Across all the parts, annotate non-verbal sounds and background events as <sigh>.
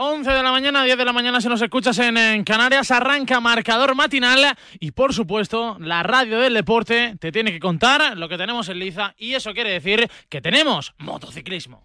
11 de la mañana, 10 de la mañana se nos escuchas en, Canarias, arranca marcador matinal y por supuesto la radio del deporte te tiene que contar lo que tenemos en Liza y eso quiere decir que tenemos motociclismo.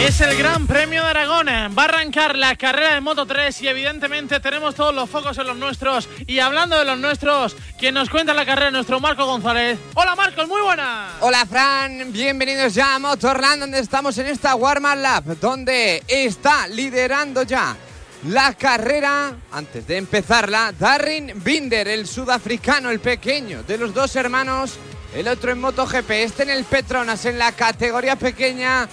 Es el Gran Premio de Aragón. Va a arrancar la carrera de Moto 3 y evidentemente tenemos todos los focos en los nuestros. Y hablando de los nuestros, quien nos cuenta la carrera nuestro Marco González. Hola Marcos, muy buena. Hola Fran, bienvenidos ya a Motorland donde estamos en esta Warm Lab donde está liderando ya la carrera, antes de empezarla, Darren Binder, el sudafricano, el pequeño de los dos hermanos, el otro en MotoGP, este en el Petronas en la categoría pequeña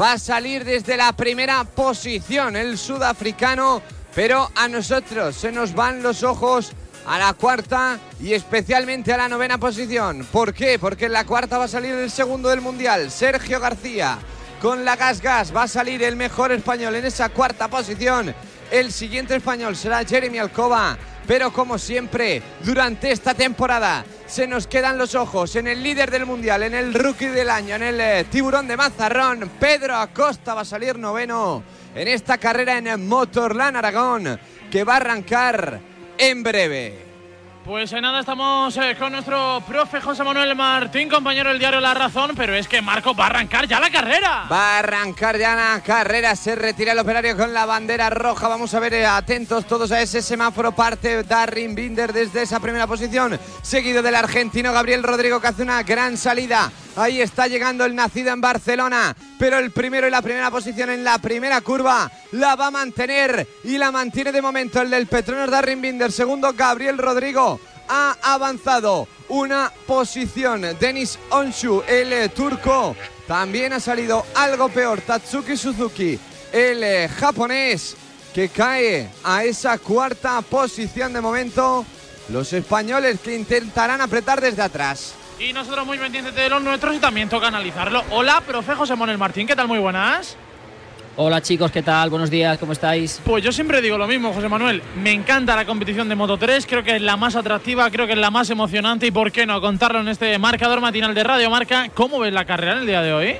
va a salir desde la primera posición el sudafricano, pero a nosotros se nos van los ojos a la cuarta y especialmente a la novena posición. ¿Por qué? Porque en la cuarta va a salir el segundo del mundial, Sergio García. Con la Gas Gas va a salir el mejor español en esa cuarta posición. El siguiente español será Jeremy Alcoba. Pero como siempre, durante esta temporada se nos quedan los ojos en el líder del mundial, en el rookie del año, en el eh, tiburón de Mazarrón. Pedro Acosta va a salir noveno en esta carrera en Motorland Aragón, que va a arrancar en breve. Pues en nada, estamos eh, con nuestro profe José Manuel Martín, compañero del diario La Razón, pero es que Marco va a arrancar ya la carrera. Va a arrancar ya la carrera, se retira el operario con la bandera roja. Vamos a ver, eh, atentos todos a ese semáforo. Parte Darrin Binder desde esa primera posición, seguido del argentino Gabriel Rodrigo, que hace una gran salida. Ahí está llegando el nacido en Barcelona, pero el primero y la primera posición en la primera curva la va a mantener y la mantiene de momento el del Petronas Darrin Binder. Segundo, Gabriel Rodrigo ha avanzado una posición. Denis Onshu, el turco, también ha salido algo peor. Tatsuki Suzuki, el eh, japonés, que cae a esa cuarta posición de momento. Los españoles que intentarán apretar desde atrás. Y nosotros muy pendientes de los nuestros y también toca analizarlo. Hola, profe José Manuel Martín, ¿qué tal? Muy buenas. Hola chicos, ¿qué tal? Buenos días, ¿cómo estáis? Pues yo siempre digo lo mismo, José Manuel. Me encanta la competición de Moto 3, creo que es la más atractiva, creo que es la más emocionante y por qué no contarlo en este marcador matinal de Radio Marca. ¿Cómo ves la carrera en el día de hoy?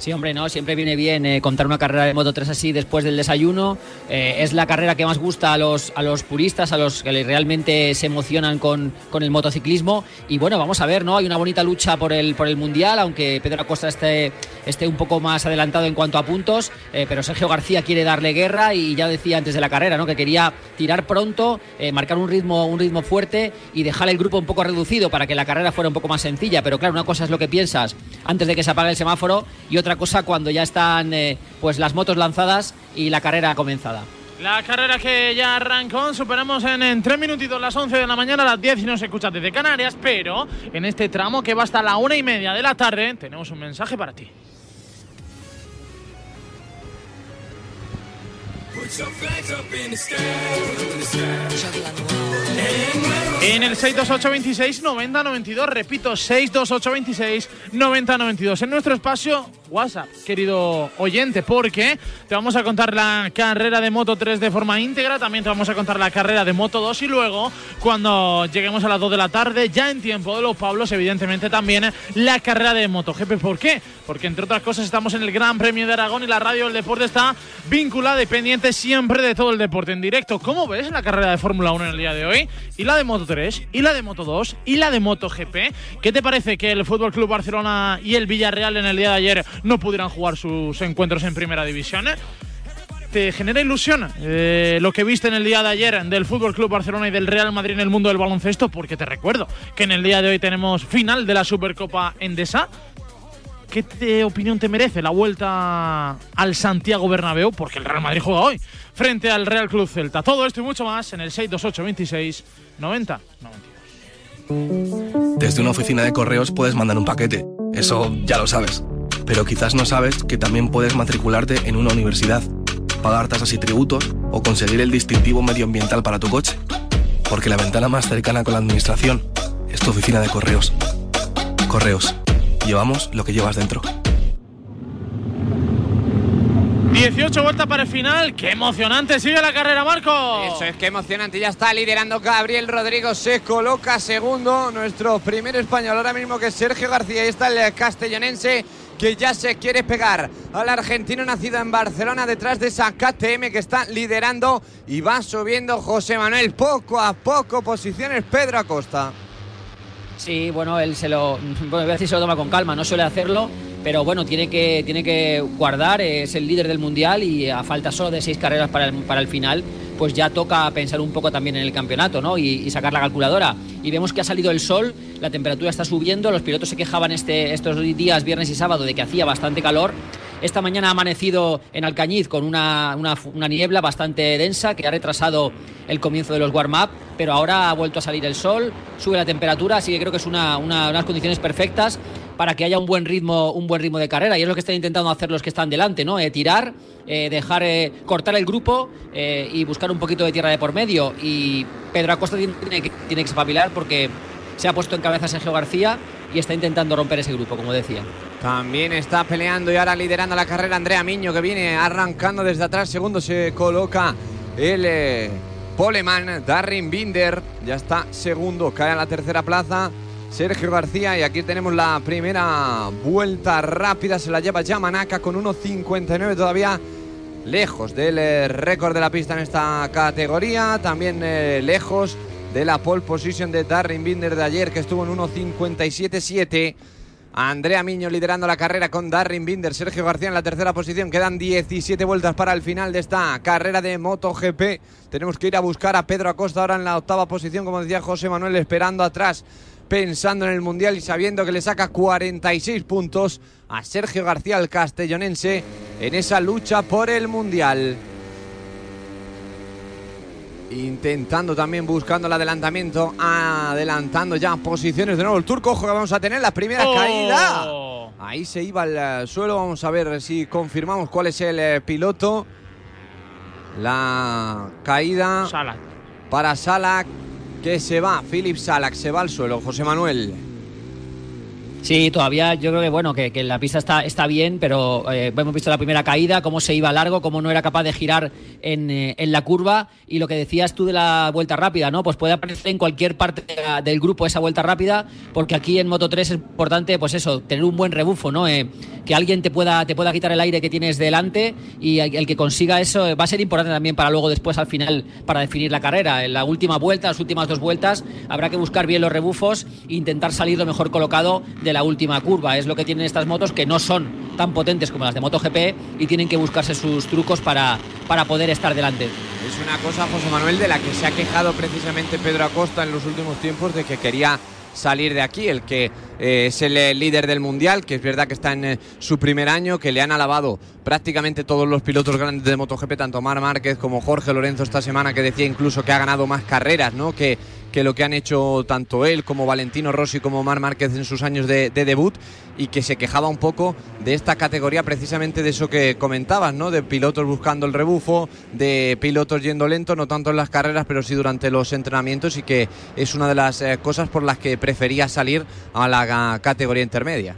Sí, hombre, no, siempre viene bien eh, contar una carrera de Moto 3 así después del desayuno. Eh, es la carrera que más gusta a los, a los puristas, a los que realmente se emocionan con, con, el motociclismo. Y bueno, vamos a ver, ¿no? Hay una bonita lucha por el, por el Mundial, aunque Pedro Acosta esté, esté un poco más adelantado en cuanto a puntos, eh, pero Sergio García quiere darle guerra y ya decía antes de la carrera, ¿no? Que quería tirar pronto, marcar un ritmo, un ritmo fuerte y dejar el grupo un poco reducido para que la carrera fuera un poco más sencilla. Pero claro, una cosa es lo que piensas antes de que se apague el semáforo y otra cosa cuando ya están eh, pues las motos lanzadas y la carrera comenzada. La carrera que ya arrancó, superamos en, en 3 minutitos las 11 de la mañana, a las 10 y no se escucha desde Canarias, pero en este tramo que va hasta la una y media de la tarde tenemos un mensaje para ti. En el 62826 9092, repito, 62826 9092. En nuestro espacio WhatsApp, querido oyente, porque te vamos a contar la carrera de Moto 3 de forma íntegra, también te vamos a contar la carrera de Moto 2 y luego, cuando lleguemos a las 2 de la tarde, ya en tiempo de los Pablos, evidentemente también la carrera de MotoGP. ¿Por qué? Porque entre otras cosas estamos en el Gran Premio de Aragón y la radio del deporte está vinculada y pendiente siempre de todo el deporte en directo. ¿Cómo ves la carrera de Fórmula 1 en el día de hoy? Y la de Moto 3, y la de Moto 2, y la de MotoGP. ¿Qué te parece que el Fútbol Club Barcelona y el Villarreal en el día de ayer no pudieran jugar sus encuentros en primera división. ¿eh? ¿Te genera ilusión eh, lo que viste en el día de ayer del Fútbol Club Barcelona y del Real Madrid en el mundo del baloncesto? Porque te recuerdo que en el día de hoy tenemos final de la Supercopa Endesa. ¿Qué opinión te merece la vuelta al Santiago Bernabéu? Porque el Real Madrid juega hoy frente al Real Club Celta. Todo esto y mucho más en el 628 26 90 92. Desde una oficina de correos puedes mandar un paquete. Eso ya lo sabes pero quizás no sabes que también puedes matricularte en una universidad, pagar tasas y tributos o conseguir el distintivo medioambiental para tu coche. Porque la ventana más cercana con la administración es tu oficina de correos. Correos. Llevamos lo que llevas dentro. 18 vueltas para el final. ¡Qué emocionante sigue la carrera, Marco! Eso es que emocionante. Ya está liderando Gabriel Rodrigo. Se coloca segundo. Nuestro primer español ahora mismo que es Sergio García. Ahí está el castellonense que ya se quiere pegar al argentino nacido en Barcelona detrás de esa KTM que está liderando y va subiendo José Manuel poco a poco posiciones Pedro Acosta. Sí, bueno, él se lo, <laughs> bueno, a decir se lo toma con calma, no suele hacerlo, pero bueno, tiene que, tiene que guardar, es el líder del mundial y a falta solo de seis carreras para el, para el final, pues ya toca pensar un poco también en el campeonato, ¿no? Y, sacar la calculadora. Y vemos que ha salido el sol, la temperatura está subiendo, los pilotos se quejaban este, estos días, viernes y sábado, de que hacía bastante calor. Esta mañana ha amanecido en Alcañiz con una, una, una niebla bastante densa que ha retrasado el comienzo de los warm-up, pero ahora ha vuelto a salir el sol, sube la temperatura, así que creo que es una, unas condiciones perfectas para que haya un buen ritmo, un buen ritmo de carrera. Y es lo que están intentando hacer los que están delante, ¿no? Eh, tirar, eh, dejar eh, cortar el grupo eh, y buscar un poquito de tierra de por medio. Y Pedro Acosta tiene que, tiene que espabilar porque se ha puesto en cabeza Sergio García y está intentando romper ese grupo, como decía. También está peleando y ahora liderando la carrera Andrea Miño, que viene arrancando desde atrás. Segundo se coloca el poleman Darren Binder. Ya está segundo, cae a la tercera plaza. Sergio García y aquí tenemos la primera vuelta rápida, se la lleva Yamanaka con 1.59 todavía lejos del eh, récord de la pista en esta categoría, también eh, lejos de la pole position de Darren Binder de ayer que estuvo en 1.57.7. Andrea Miño liderando la carrera con Darren Binder, Sergio García en la tercera posición. Quedan 17 vueltas para el final de esta carrera de MotoGP. Tenemos que ir a buscar a Pedro Acosta ahora en la octava posición, como decía José Manuel, esperando atrás, pensando en el Mundial y sabiendo que le saca 46 puntos a Sergio García, el castellonense, en esa lucha por el Mundial. Intentando también buscando el adelantamiento, adelantando ya posiciones de nuevo el turco. Ojo que vamos a tener la primera Oh. caída. Ahí se iba al eh, suelo. Vamos a ver si confirmamos cuál es el eh, piloto. La caída para Salak que se va. Philip Salak se va al suelo. José Manuel. Sí, todavía yo creo que bueno que, que la pista está, está bien, pero eh, hemos visto la primera caída, cómo se iba largo, cómo no era capaz de girar en, eh, en, la curva y lo que decías tú de la vuelta rápida, ¿no? Pues puede aparecer en cualquier parte de la, del grupo esa vuelta rápida, porque aquí en Moto 3 es importante, pues eso, tener un buen rebufo, ¿no? Eh, que alguien te pueda, te pueda quitar el aire que tienes delante y el que consiga eso va a ser importante también para luego después al final para definir la carrera. En la última vuelta, las últimas dos vueltas, habrá que buscar bien los rebufos e intentar salir lo mejor colocado de la última curva. Es lo que tienen estas motos que no son tan potentes como las de MotoGP y tienen que buscarse sus trucos para, para poder estar delante. Es una cosa, José Manuel, de la que se ha quejado precisamente Pedro Acosta en los últimos tiempos de que quería salir de aquí, el que eh, es el líder del mundial, que es verdad que está en eh, su primer año, que le han alabado prácticamente todos los pilotos grandes de MotoGP, tanto Mar Márquez como Jorge Lorenzo esta semana, que decía incluso que ha ganado más carreras, ¿no? Que, que lo que han hecho tanto él como Valentino Rossi como Mar Márquez en sus años de, de, debut y que se quejaba un poco de esta categoría precisamente de eso que comentabas, ¿no? De pilotos buscando el rebufo, de pilotos yendo lento, no tanto en las carreras, pero sí durante los entrenamientos y que es una de las eh, cosas por las que prefería salir a la categoría intermedia.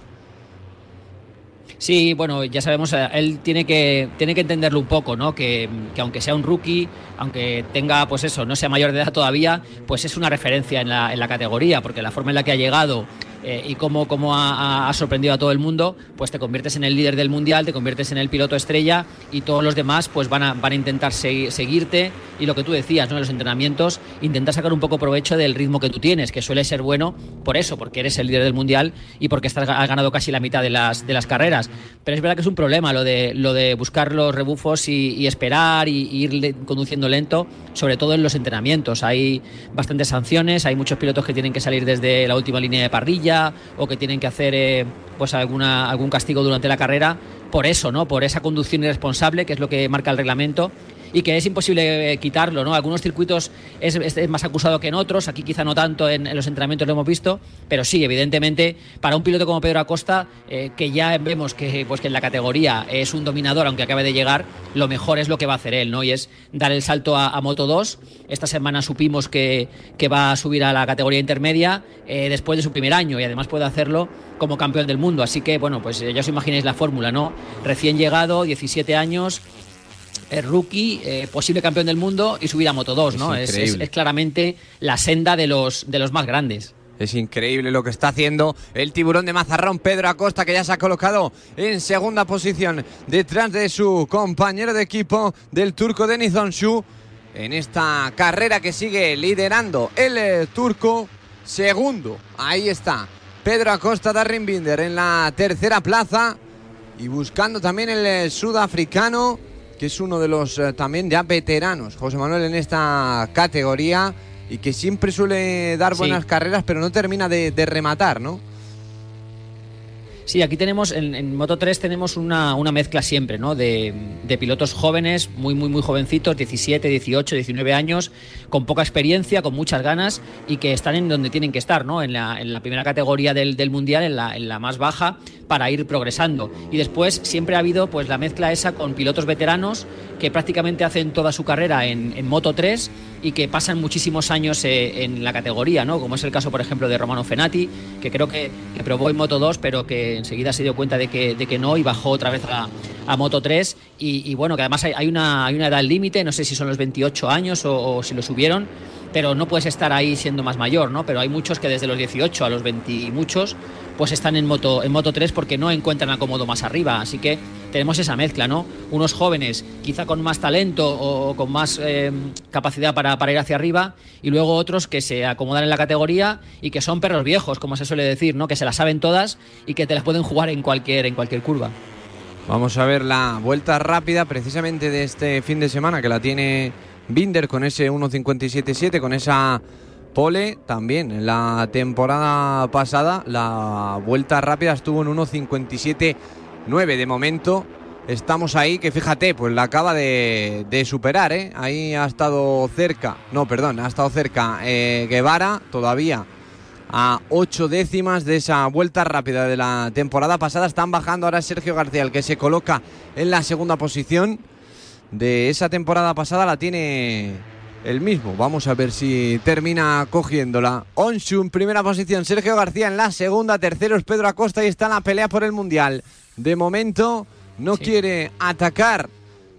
Sí, bueno, ya sabemos, eh, él tiene que, tiene que entenderlo un poco, ¿no? Que, que, aunque sea un rookie, aunque tenga, pues eso, no sea mayor de edad todavía, pues es una referencia en la, en la categoría, porque la forma en la que ha llegado eh, y cómo, cómo ha, sorprendido a todo el mundo, pues te conviertes en el líder del mundial, te conviertes en el piloto estrella y todos los demás pues van a, van a intentar segui seguirte y lo que tú decías, ¿no? En los entrenamientos, intentar sacar un poco provecho del ritmo que tú tienes, que suele ser bueno por eso, porque eres el líder del mundial y porque has ganado casi la mitad de las, de las carreras. Pero es verdad que es un problema lo de, lo de buscar los rebufos y, y esperar y, y ir conduciendo lento, sobre todo en los entrenamientos. Hay bastantes sanciones, hay muchos pilotos que tienen que salir desde la última línea de parrilla o que tienen que hacer eh, pues alguna, algún castigo durante la carrera por eso, ¿no? Por esa conducción irresponsable, que es lo que marca el reglamento. Y que es imposible eh, quitarlo, ¿no? Algunos circuitos es, más acusado que en otros, aquí quizá no tanto en, los entrenamientos lo hemos visto, pero sí, evidentemente, para un piloto como Pedro Acosta, eh, que ya vemos que, pues, que en la categoría es un dominador, aunque acabe de llegar, lo mejor es lo que va a hacer él, ¿no? Y es dar el salto a, a Moto 2. Esta semana supimos que, que, va a subir a la categoría intermedia eh, después de su primer año y además puede hacerlo como campeón del mundo. Así que, bueno, pues ya os imagináis la fórmula, ¿no? Recién llegado, 17 años, es rookie, eh, posible campeón del mundo y subir a Moto 2, ¿no? Es, es, es, claramente la senda de los, de los más grandes. Es increíble lo que está haciendo el tiburón de Mazarrón, Pedro Acosta, que ya se ha colocado en segunda posición detrás de su compañero de equipo del turco Denis en esta carrera que sigue liderando el eh, turco. Segundo, ahí está Pedro Acosta, Darren Binder en la tercera plaza y buscando también el eh, sudafricano que es uno de los eh, también ya veteranos, José Manuel, en esta categoría y que siempre suele dar buenas Sí. carreras, pero no termina de, de rematar, ¿no? Sí, aquí tenemos, en, en Moto 3 tenemos una, una mezcla siempre, ¿no? De, de pilotos jóvenes, muy, muy, muy jovencitos, 17, 18, 19 años, con poca experiencia, con muchas ganas y que están en donde tienen que estar, ¿no? En la, en la primera categoría del, del mundial, en la, en la más baja, para ir progresando. Y después siempre ha habido pues la mezcla esa con pilotos veteranos que prácticamente hacen toda su carrera en, Moto 3 y que pasan muchísimos años eh, en la categoría, ¿no? Como es el caso, por ejemplo, de Romano Fenati, que creo que, que probó en Moto 2, pero que enseguida se dio cuenta de que, de que no y bajó otra vez a, a Moto 3. Y, bueno, que además hay, hay, una, hay una edad límite, no sé si son los 28 años o, o si lo subieron, pero no puedes estar ahí siendo más mayor, ¿no? Pero hay muchos que desde los 18 a los 20 y muchos pues están en moto en moto 3 porque no encuentran acomodo más arriba, así que tenemos esa mezcla, ¿no? Unos jóvenes quizá con más talento o con más eh, capacidad para, para, ir hacia arriba y luego otros que se acomodan en la categoría y que son perros viejos, como se suele decir, ¿no? Que se las saben todas y que te las pueden jugar en cualquier en cualquier curva. Vamos a ver la vuelta rápida precisamente de este fin de semana que la tiene Binder con ese 1.57.7, con esa pole también. En la temporada pasada la vuelta rápida estuvo en 1.57.9. De momento estamos ahí que fíjate, pues la acaba de, superar, ¿eh? Ahí ha estado cerca, no, perdón, ha estado cerca eh, Guevara todavía a ocho décimas de esa vuelta rápida de la temporada pasada. Están bajando ahora Sergio García, el que se coloca en la segunda posición de esa temporada pasada. La tiene el mismo. Vamos a ver si termina cogiéndola. Onshu en primera posición, Sergio García en la segunda, tercero es Pedro Acosta y está en la pelea por el Mundial. De momento no sí. quiere atacar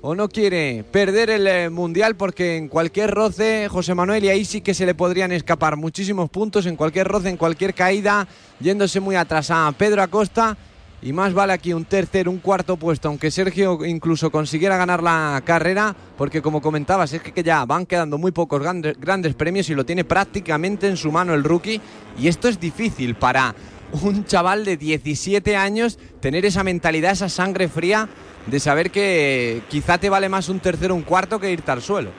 o no quiere perder el eh, Mundial porque en cualquier roce, José Manuel, y ahí sí que se le podrían escapar muchísimos puntos, en cualquier roce, en cualquier caída, yéndose muy atrás a Pedro Acosta. Y más vale aquí un tercer, un cuarto puesto, aunque Sergio incluso consiguiera ganar la carrera, porque como comentabas, es que ya van quedando muy pocos grandes, premios y lo tiene prácticamente en su mano el rookie. Y esto es difícil para un chaval de 17 años tener esa mentalidad, esa sangre fría de saber que quizá te vale más un tercero un cuarto que irte al suelo.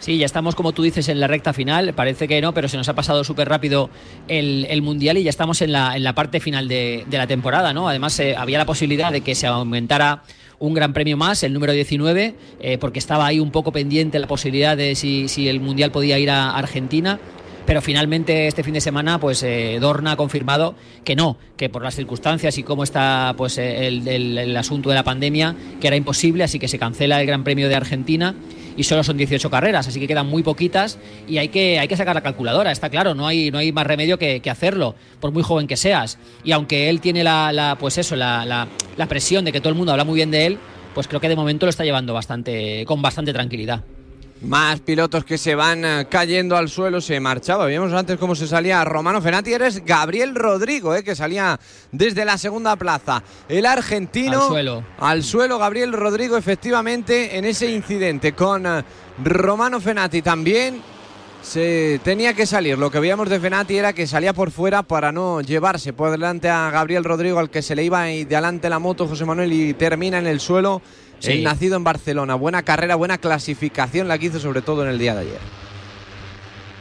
Sí, ya estamos, como tú dices, en la recta final. Parece que no, pero se nos ha pasado súper rápido el, el, Mundial y ya estamos en la, en la parte final de, de la temporada, ¿no? Además, eh, había la posibilidad de que se aumentara un gran premio más, el número 19, eh, porque estaba ahí un poco pendiente la posibilidad de si, si el Mundial podía ir a Argentina pero finalmente este fin de semana pues eh, Dorna ha confirmado que no, que por las circunstancias y cómo está pues el, el, el, asunto de la pandemia, que era imposible, así que se cancela el Gran Premio de Argentina y solo son 18 carreras, así que quedan muy poquitas y hay que, hay que sacar la calculadora, está claro, no hay, no hay más remedio que, hacerlo, por muy joven que seas. Y aunque él tiene la, la pues eso, la, la, la presión de que todo el mundo habla muy bien de él, pues creo que de momento lo está llevando bastante, con bastante tranquilidad. Más pilotos que se van eh, cayendo al suelo, se marchaba. Vimos antes cómo se salía Romano Fenati. Eres Gabriel Rodrigo, eh, que salía desde la segunda plaza. El argentino. Al suelo. Al suelo, Gabriel Rodrigo, efectivamente, en ese incidente con eh, Romano Fenati también. Se tenía que salir. Lo que veíamos de Fenati era que salía por fuera para no llevarse por delante a Gabriel Rodrigo, al que se le iba y de adelante la moto José Manuel y termina en el suelo. Sí. El nacido en Barcelona. Buena carrera, buena clasificación la que hizo sobre todo en el día de ayer.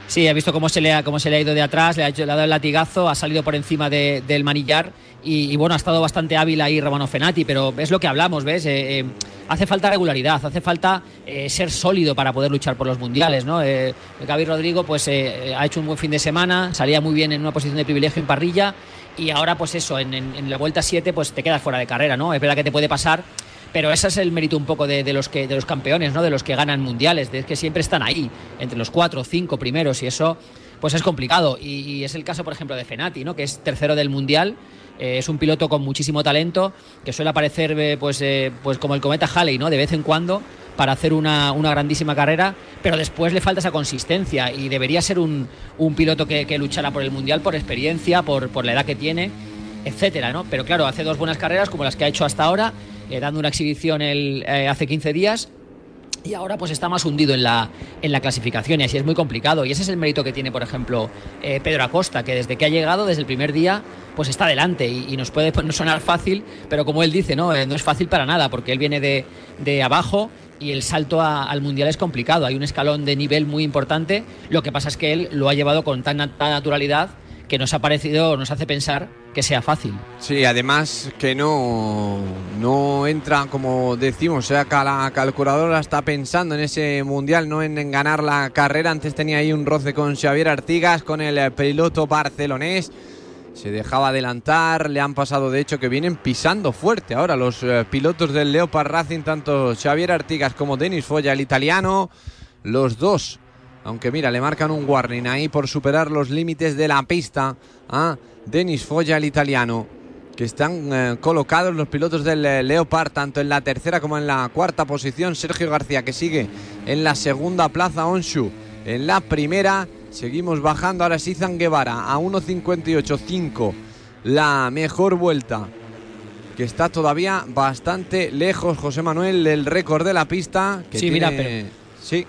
Sí, ha visto cómo se le ha, cómo se le ha ido de atrás, le ha, hecho, le ha dado el latigazo, ha salido por encima de, del manillar y, y, bueno, ha estado bastante hábil ahí Romano Fenati, pero es lo que hablamos, ¿ves? Eh, eh, hace falta regularidad, hace falta eh, ser sólido para poder luchar por los mundiales, ¿no? Gaby Rodrigo pues ha hecho un buen fin de semana, salía muy bien en una posición de privilegio en parrilla y ahora pues eso, en, en, en la vuelta 7 pues te quedas fuera de carrera, ¿no? Es verdad que te puede pasar pero ese es el mérito un poco de, los que de los campeones, ¿no? De los que ganan mundiales, de que siempre están ahí, entre los cuatro o cinco primeros, y eso pues es complicado. Y, y, es el caso, por ejemplo, de Fenati, ¿no? Que es tercero del mundial. Eh, es un piloto con muchísimo talento, que suele aparecer eh, pues, eh, pues como el cometa Halley, ¿no? De vez en cuando para hacer una, una, grandísima carrera, pero después le falta esa consistencia y debería ser un, un piloto que, que, luchara por el mundial por experiencia, por, por la edad que tiene, etcétera, ¿no? Pero claro, hace dos buenas carreras como las que ha hecho hasta ahora eh, dando una exhibición el, eh, hace 15 días y ahora pues está más hundido en la, en la clasificación y así es muy complicado. Y ese es el mérito que tiene, por ejemplo, eh, Pedro Acosta, que desde que ha llegado, desde el primer día, pues está adelante y, nos puede <laughs> no sonar fácil, pero como él dice, no, eh, no es fácil para nada, porque él viene de, de abajo y el salto al mundial es complicado. Hay un escalón de nivel muy importante. Lo que pasa es que él lo ha llevado con tan, tan naturalidad que nos ha parecido, nos hace pensar que sea fácil. Sí, además que no, no entra, como decimos, o sea, que la calculadora está pensando en ese mundial, no en, en, ganar la carrera. Antes tenía ahí un roce con Xavier Artigas, con el piloto barcelonés. Se dejaba adelantar, le han pasado de hecho que vienen pisando fuerte ahora los eh, pilotos del Leopard Racing, tanto Xavier Artigas como Denis Foya, el italiano, los dos aunque mira, le marcan un warning ahí por superar los límites de la pista a Denis Foya, el italiano, que están eh, colocados los pilotos del eh, Leopard, tanto en la tercera como en la cuarta posición. Sergio García, que sigue en la segunda plaza, Onshu en la primera. Seguimos bajando, ahora sí Zan Guevara a 1.58.5, la mejor vuelta. Que está todavía bastante lejos, José Manuel, del récord de la pista. Que sí, tiene... mira, pero. Sí.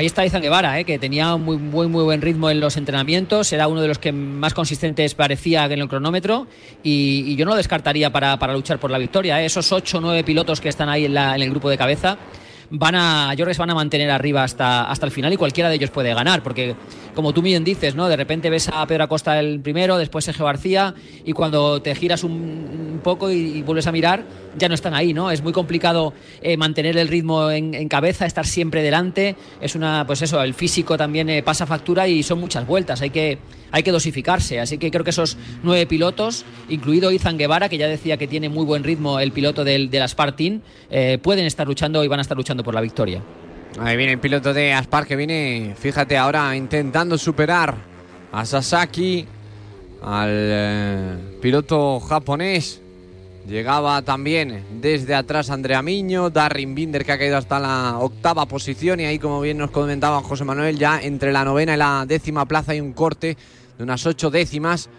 Ahí está Izan Guevara, ¿eh? que tenía muy, muy, muy buen ritmo en los entrenamientos, era uno de los que más consistentes parecía en el cronómetro y, yo no lo descartaría para, para luchar por la victoria. ¿eh? Esos 8 o 9 pilotos que están ahí en, la, en, el grupo de cabeza van a, yo creo que se van a mantener arriba hasta, hasta el final y cualquiera de ellos puede ganar, porque como tú bien dices, ¿no? de repente ves a Pedro Acosta el primero, después Sergio García y cuando te giras un, un poco y, y, vuelves a mirar, ya no están ahí, ¿no? Es muy complicado eh, mantener el ritmo en, en, cabeza, estar siempre delante. Es una, pues eso, el físico también eh, pasa factura y son muchas vueltas. Hay que, hay que dosificarse. Así que creo que esos nueve pilotos, incluido Izan Guevara, que ya decía que tiene muy buen ritmo el piloto del, de la Spartin, eh, pueden estar luchando y van a estar luchando por la victoria. Ahí viene el piloto de Aspar que viene, fíjate ahora, intentando superar a Sasaki, al eh, piloto japonés. Llegaba también desde atrás Andrea Miño, Darrin Binder que ha caído hasta la octava posición y ahí como bien nos comentaba José Manuel ya entre la novena y la décima plaza hay un corte de unas ocho décimas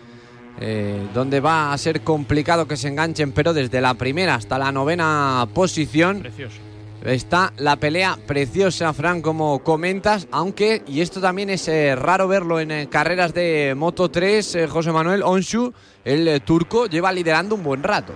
eh, donde va a ser complicado que se enganchen pero desde la primera hasta la novena posición Precioso. Está la pelea preciosa Fran como comentas aunque y esto también es eh, raro verlo en eh, carreras de Moto 3 eh, José Manuel Onshu el turco lleva liderando un buen rato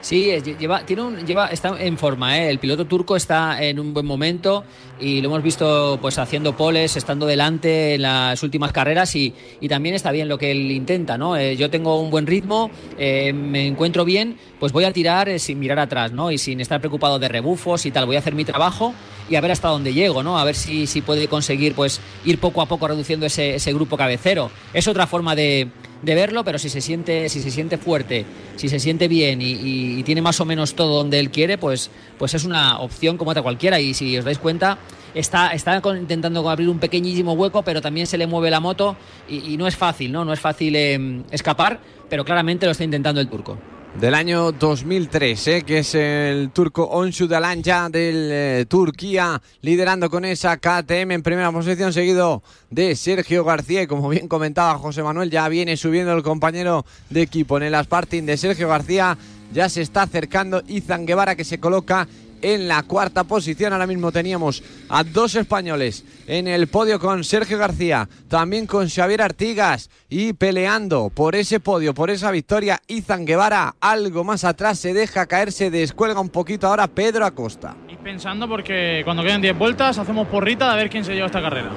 Sí, lleva, tiene un, lleva, está en forma, ¿eh? el piloto turco está en un buen momento y lo hemos visto pues haciendo poles, estando delante en las últimas carreras y, y también está bien lo que él intenta, ¿no? Eh, yo tengo un buen ritmo, eh, me encuentro bien, pues voy a tirar eh, sin mirar atrás, ¿no? Y sin estar preocupado de rebufos y tal, voy a hacer mi trabajo y a ver hasta dónde llego, ¿no? A ver si, si puede conseguir pues ir poco a poco reduciendo ese, ese grupo cabecero. Es otra forma de, de verlo, pero si se siente, si se siente fuerte, si se siente bien y, tiene más o menos todo donde él quiere, pues, pues es una opción como otra cualquiera. Y si os dais cuenta, está, está intentando abrir un pequeñísimo hueco, pero también se le mueve la moto y, no es fácil, ¿no? No es fácil eh, escapar, pero claramente lo está intentando el turco del año 2003, ¿eh? que es el turco Onshu Dalanja del eh, Turquía, liderando con esa KTM en primera posición, seguido de Sergio García. Y como bien comentaba José Manuel, ya viene subiendo el compañero de equipo en el Aspartin de Sergio García. Ya se está acercando Izan Guevara, que se coloca en la cuarta posición. Ahora mismo teníamos a dos españoles en el podio con Sergio García, también con Xavier Artigas y peleando por ese podio, por esa victoria. Izan Guevara algo más atrás se deja caer, se descuelga un poquito ahora Pedro Acosta. Y pensando porque cuando queden 10 vueltas hacemos porrita de ver quién se lleva esta carrera.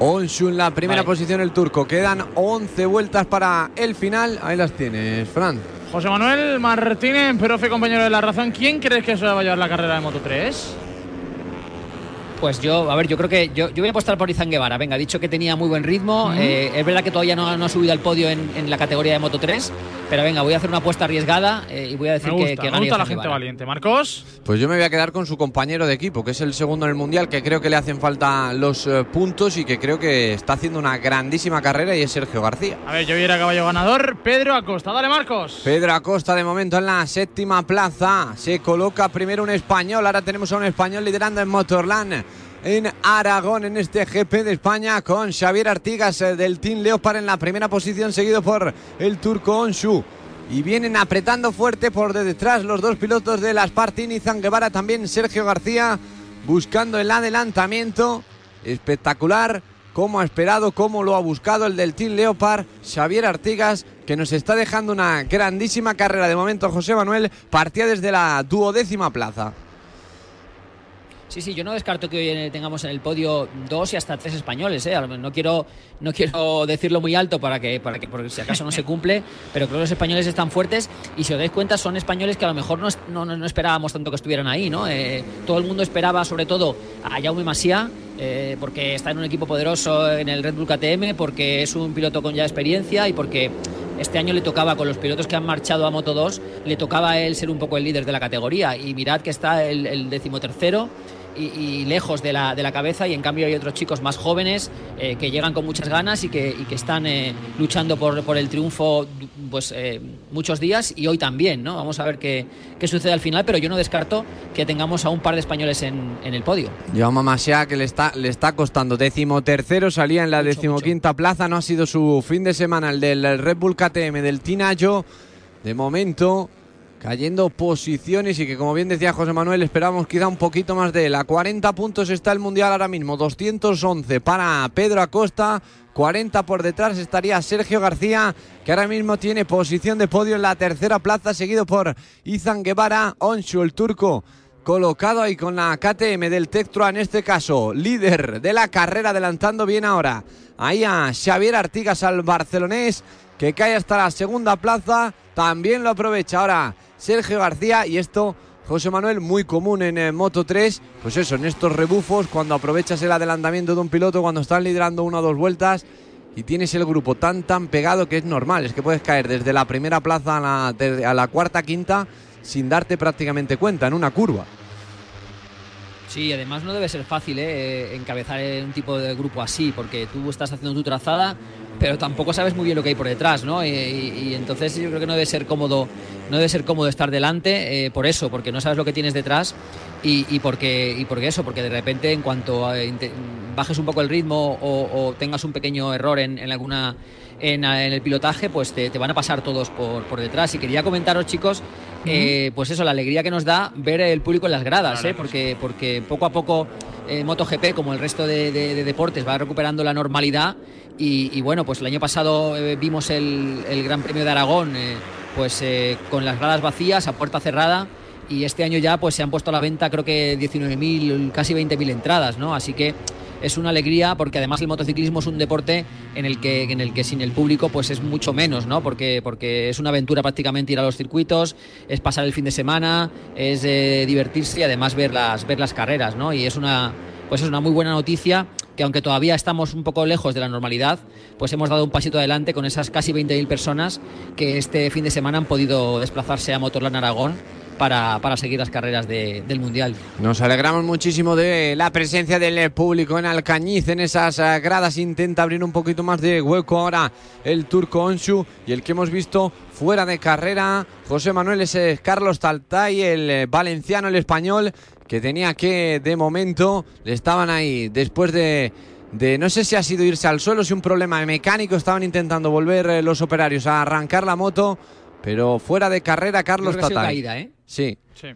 Onshu en la primera posición el turco. Quedan 11 vueltas para el final. Ahí las tienes, Fran. José Manuel Martínez, profe compañero de la razón, ¿quién crees que se va a llevar la carrera de Moto 3? Pues yo, a ver, yo creo que yo, yo voy a apostar por Izan Guevara. Venga, ha dicho que tenía muy buen ritmo. Eh, es verdad que todavía no, ha subido al podio en, la categoría de Moto 3, pero venga, voy a hacer una apuesta arriesgada eh, y voy a decir que, que me gusta la gente valiente. Marcos. Pues yo me voy a quedar con su compañero de equipo, que es el segundo en el mundial, que creo que le hacen falta los eh, puntos y que creo que está haciendo una grandísima carrera y es Sergio García. A ver, yo a caballo ganador, Pedro Acosta. Dale, Marcos. Pedro Acosta de momento en la séptima plaza. Se coloca primero un español. Ahora tenemos a un español liderando en Motorland en Aragón en este GP de España con Xavier Artigas eh, del Team Leopard en la primera posición seguido por el turco Onshu. Y vienen apretando fuerte por detrás los dos pilotos de las Spartin y Guevara, también Sergio García buscando el adelantamiento. Espectacular, como ha esperado, como lo ha buscado el del Team Leopard, Xavier Artigas, que nos está dejando una grandísima carrera de momento. José Manuel partía desde la duodécima plaza. Sí, sí, yo no descarto que hoy tengamos en el podio dos y hasta tres españoles. ¿eh? No quiero, no quiero decirlo muy alto para que, para que, porque si acaso no se cumple, pero creo que los españoles están fuertes y si os dais cuenta son españoles que a lo mejor no, no, esperábamos tanto que estuvieran ahí. ¿no? Eh, todo el mundo esperaba sobre todo a Jaume Masia, eh, porque está en un equipo poderoso en el Red Bull KTM, porque es un piloto con ya experiencia y porque este año le tocaba con los pilotos que han marchado a Moto 2, le tocaba a él ser un poco el líder de la categoría. Y mirad que está el decimotercero y, lejos de la, de la, cabeza y en cambio hay otros chicos más jóvenes eh, que llegan con muchas ganas y que, y que están eh, luchando por, por, el triunfo pues eh, muchos días y hoy también, ¿no? Vamos a ver qué, qué, sucede al final, pero yo no descarto que tengamos a un par de españoles en, en el podio. Joao Masia que le está, le está costando décimo tercero, salía en la decimoquinta plaza, no ha sido su fin de semana el del Red Bull KTM, del Tinayo. De momento cayendo posiciones y que como bien decía José Manuel esperamos quizá un poquito más de él. A 40 puntos está el Mundial ahora mismo, 211 para Pedro Acosta, 40 por detrás estaría Sergio García, que ahora mismo tiene posición de podio en la tercera plaza, seguido por Izan Guevara, Onshu el turco. Colocado ahí con la KTM del Tectroa, en este caso, líder de la carrera, adelantando bien ahora. Ahí a Xavier Artigas al barcelonés, que cae hasta la segunda plaza. También lo aprovecha ahora Sergio García y esto José Manuel, muy común en eh, Moto 3, pues eso, en estos rebufos, cuando aprovechas el adelantamiento de un piloto, cuando están liderando una o dos vueltas y tienes el grupo tan tan pegado que es normal, es que puedes caer desde la primera plaza a la, a la cuarta, quinta, sin darte prácticamente cuenta en una curva. Sí, además no debe ser fácil ¿eh? encabezar un tipo de grupo así, porque tú estás haciendo tu trazada, pero tampoco sabes muy bien lo que hay por detrás, ¿no? Y, entonces yo creo que no debe ser cómodo, no debe ser cómodo estar delante eh, por eso, porque no sabes lo que tienes detrás y, porque y porque eso, porque de repente en cuanto bajes un poco el ritmo o, tengas un pequeño error en, alguna en, el pilotaje, pues te, van a pasar todos por, por detrás. Y quería comentaros, chicos, eh, pues eso, la alegría que nos da ver el público en las gradas, ¿eh? porque, porque poco a poco eh, MotoGP, como el resto de, deportes, va recuperando la normalidad. Y, bueno, pues el año pasado eh, vimos el, Gran Premio de Aragón pues con las gradas vacías, a puerta cerrada. Y este año ya pues se han puesto a la venta creo que 19.000, casi 20.000 entradas, ¿no? Así que es una alegría porque además el motociclismo es un deporte en el que, en el que sin el público pues es mucho menos, ¿no? Porque, porque es una aventura prácticamente ir a los circuitos, es pasar el fin de semana, es eh, divertirse y además ver las, ver las carreras, ¿no? Y es una, pues es una muy buena noticia que aunque todavía estamos un poco lejos de la normalidad, pues hemos dado un pasito adelante con esas casi 20.000 personas que este fin de semana han podido desplazarse a Motorland Aragón para, para seguir las carreras del Mundial. Nos alegramos muchísimo de la presencia del público en Alcañiz, en esas eh, gradas. Intenta abrir un poquito más de hueco ahora el turco Onshu y el que hemos visto fuera de carrera. José Manuel es eh, Carlos Taltay, el eh, valenciano, el español, que tenía que de momento le estaban ahí después de de no sé si ha sido irse al suelo, si un problema mecánico, estaban intentando volver los operarios a arrancar la moto Pero fuera de carrera, Carlos Creo que ha sido Tatay. caída, ¿eh? Sí. Sí.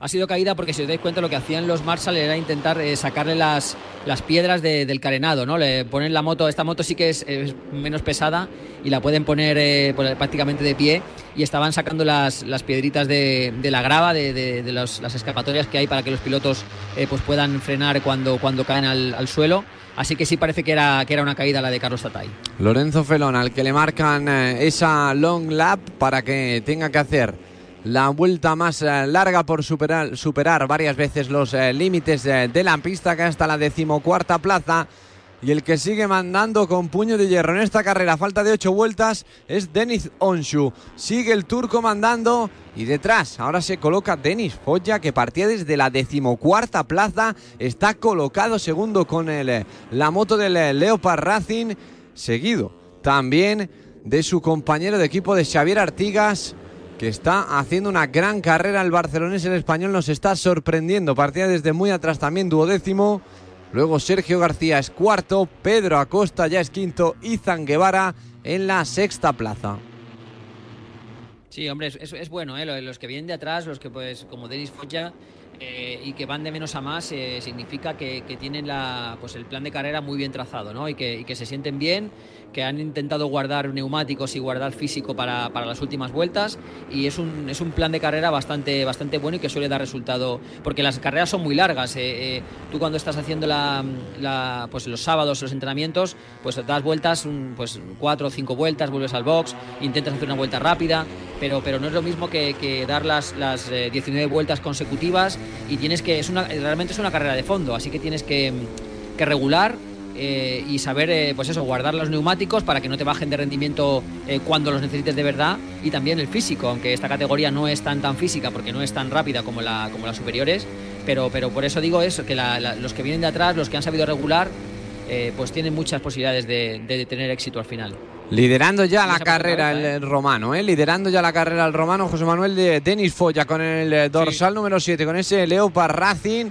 Ha sido caída porque si os dais cuenta lo que hacían los Marshall era intentar eh, sacarle las, las piedras de- del carenado, ¿no? Le ponen la moto, esta moto sí que es, es menos pesada y la pueden poner eh, prácticamente de pie y estaban sacando las, las piedritas de, de la grava, de, de- de los- las escapatorias que hay para que los pilotos eh, pues puedan frenar cuando, cuando caen al, al suelo. Así que sí parece que era, que era una caída la de Carlos Tatay. Lorenzo Felón, al que le marcan eh, esa long lap para que tenga que hacer la vuelta más eh, larga por superar, superar varias veces los eh, límites eh, de la pista, que hasta la decimocuarta plaza. Y el que sigue mandando con puño de hierro en esta carrera, falta de ocho vueltas, es Denis Onshu. Sigue el turco mandando y detrás ahora se coloca Denis Foya, que partía desde la decimocuarta plaza, está colocado segundo con el, la moto del Leopard Racing, seguido también de su compañero de equipo de Xavier Artigas, que está haciendo una gran carrera. El barcelonés, el español, nos está sorprendiendo. Partía desde muy atrás también, duodécimo. Luego Sergio García es cuarto, Pedro Acosta ya es quinto y Zanguevara en la sexta plaza. Sí, hombre, es, es- bueno, ¿eh? Lo- los que vienen de atrás, los que pues como Denis Foya eh, y que van de menos a más, eh, significa que, que tienen la, pues el plan de carrera muy bien trazado, ¿no? Y que, y que se sienten bien, que han intentado guardar neumáticos y guardar físico para, para las últimas vueltas y es un, es un plan de carrera bastante, bastante bueno y que suele dar resultado, porque las carreras son muy largas. eh, eh, tú cuando estás haciendo la, pues los sábados, los entrenamientos, pues das vueltas, pues cuatro o cinco vueltas, vuelves al box, intentas hacer una vuelta rápida, pero, pero no es lo mismo que, que dar las, las eh, 19 vueltas consecutivas y tienes que, es una, realmente es una carrera de fondo, así que tienes que, que regular eh, y saber, eh, pues eso, guardar los neumáticos para que no te bajen de rendimiento eh, cuando los necesites de verdad y también el físico, aunque esta categoría no es tan tan física porque no es tan rápida como, la, como las superiores, pero, pero por eso digo eso, que la- la- los que vienen de atrás, los que han sabido regular, eh, pues tienen muchas posibilidades de, de tener éxito al final. Liderando ya la carrera cabeza, el romano, ¿eh? liderando ya la carrera el romano José Manuel de Denis Foya con el eh, dorsal número 7, con ese Leopard Racing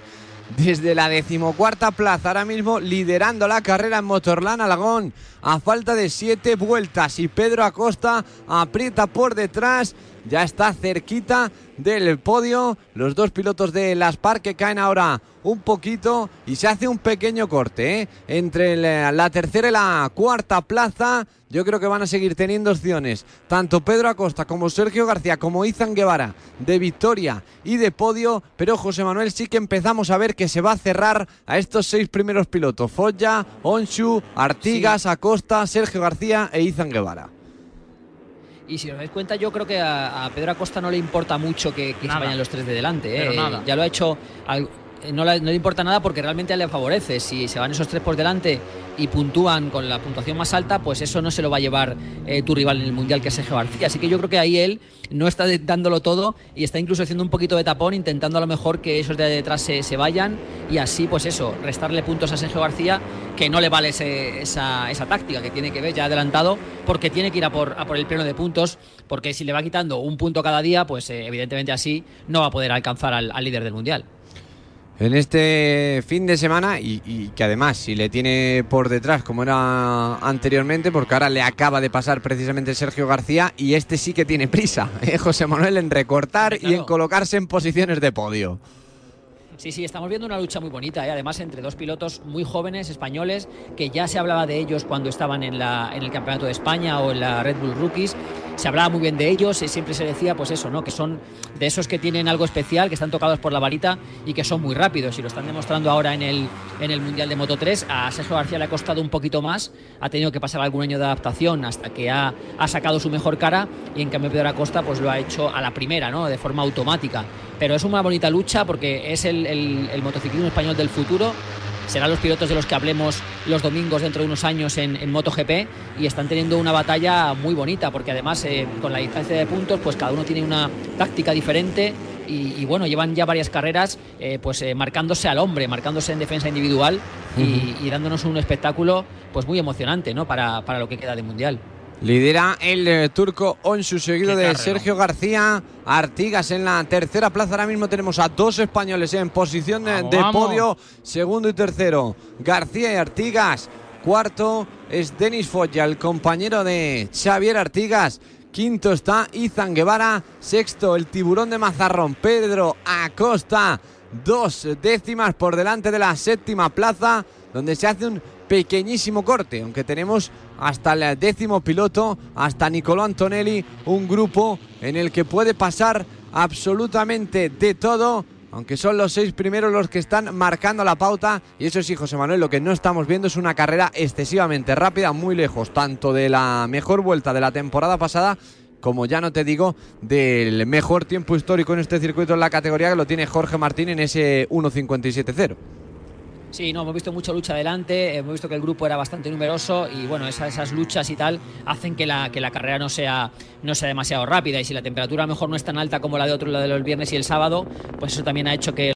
desde la decimocuarta plaza, ahora mismo liderando la carrera en Motorland Alagón a falta de siete vueltas y Pedro Acosta aprieta por detrás, ya está cerquita del podio, los dos pilotos de Las Par que caen ahora un poquito y se hace un pequeño corte ¿eh? entre la, la tercera y la cuarta plaza. Yo creo que van a seguir teniendo opciones tanto Pedro Acosta como Sergio García como Izan Guevara de victoria y de podio, pero José Manuel sí que empezamos a ver que se va a cerrar a estos seis primeros pilotos: Foya, Onshu, Artigas, Acosta, Sergio García e Izan Guevara. Y si os dais cuenta, yo creo que a, a Pedro Acosta no le importa mucho que, que se vayan los tres de delante. ¿eh? Pero nada. Ya lo ha hecho. al- no, le, no le importa nada porque realmente le favorece. Si se van esos tres por delante y puntúan con la puntuación más alta, pues eso no se lo va a llevar eh, tu rival en el mundial, que es Sergio García. Así que yo creo que ahí él no está dándolo todo y está incluso haciendo un poquito de tapón, intentando a lo mejor que esos de detrás se, se vayan y así, pues eso, restarle puntos a Sergio García, que no le vale esa, esa táctica que tiene que ver ya adelantado, porque tiene que ir a por, a por el pleno de puntos, porque si le va quitando un punto cada día, pues eh, evidentemente así no va a poder alcanzar al, al líder del mundial. En este fin de semana y, y que además si le tiene por detrás como era anteriormente, porque ahora le acaba de pasar precisamente Sergio García y este sí que tiene prisa, <laughs> ¿eh? José Manuel, en recortar y en colocarse en posiciones de podio. Sí, sí, estamos viendo una lucha muy bonita, ¿eh? además entre dos pilotos muy jóvenes españoles, que ya se hablaba de ellos cuando estaban en, la, en el Campeonato de España o en la Red Bull Rookies. Se hablaba muy bien de ellos y siempre se decía, pues eso, ¿no? Que son de esos que tienen algo especial, que están tocados por la varita y que son muy rápidos. Y lo están demostrando ahora en el, en el Mundial de Moto 3. A Sergio García le ha costado un poquito más, ha tenido que pasar algún año de adaptación hasta que ha, ha sacado su mejor cara y en cambio Pedro Acosta pues lo ha hecho a la primera, ¿no? De forma automática. Pero es una bonita lucha porque es el, el- el motociclismo español del futuro. Serán los pilotos de los que hablemos los domingos dentro de unos años en, en MotoGP y están teniendo una batalla muy bonita porque además eh, con la distancia de puntos pues cada uno tiene una táctica diferente y, y, bueno, llevan ya varias carreras eh, pues eh, marcándose al hombre, marcándose en defensa individual y, y dándonos un espectáculo pues muy emocionante ¿no? para, para lo que queda de mundial. Lidera el eh, turco Onsu, seguido de. Sergio García. Artigas en la tercera plaza. Ahora mismo tenemos a dos españoles en posición de, Vamos, de vamos. podio. Segundo y tercero, García y Artigas. Cuarto es Denis Foya, el compañero de Xavier Artigas, Quinto está Izan Guevara. Sexto el tiburón de Mazarrón, Pedro Acosta. Dos décimas por delante de la séptima plaza, donde se hace un pequeñísimo corte, aunque tenemos hasta el décimo piloto, hasta Nicolò Antonelli, un grupo en el que puede pasar absolutamente de todo aunque son los seis primeros los que están marcando la pauta. Y eso sí, José Manuel, lo que no estamos viendo es una carrera excesivamente rápida, muy lejos, tanto de la mejor vuelta de la temporada pasada. Como ya no te digo, del mejor tiempo histórico en este circuito en la categoría que lo tiene Jorge Martín en ese 1.57.0. Sí, no, hemos visto mucha lucha adelante, hemos visto que el grupo era bastante numeroso y bueno, esas, luchas y tal hacen que la, que la carrera no sea, no sea demasiado rápida y si la temperatura a lo mejor no es tan alta como la de otro, la de los viernes y el sábado, pues eso también ha hecho que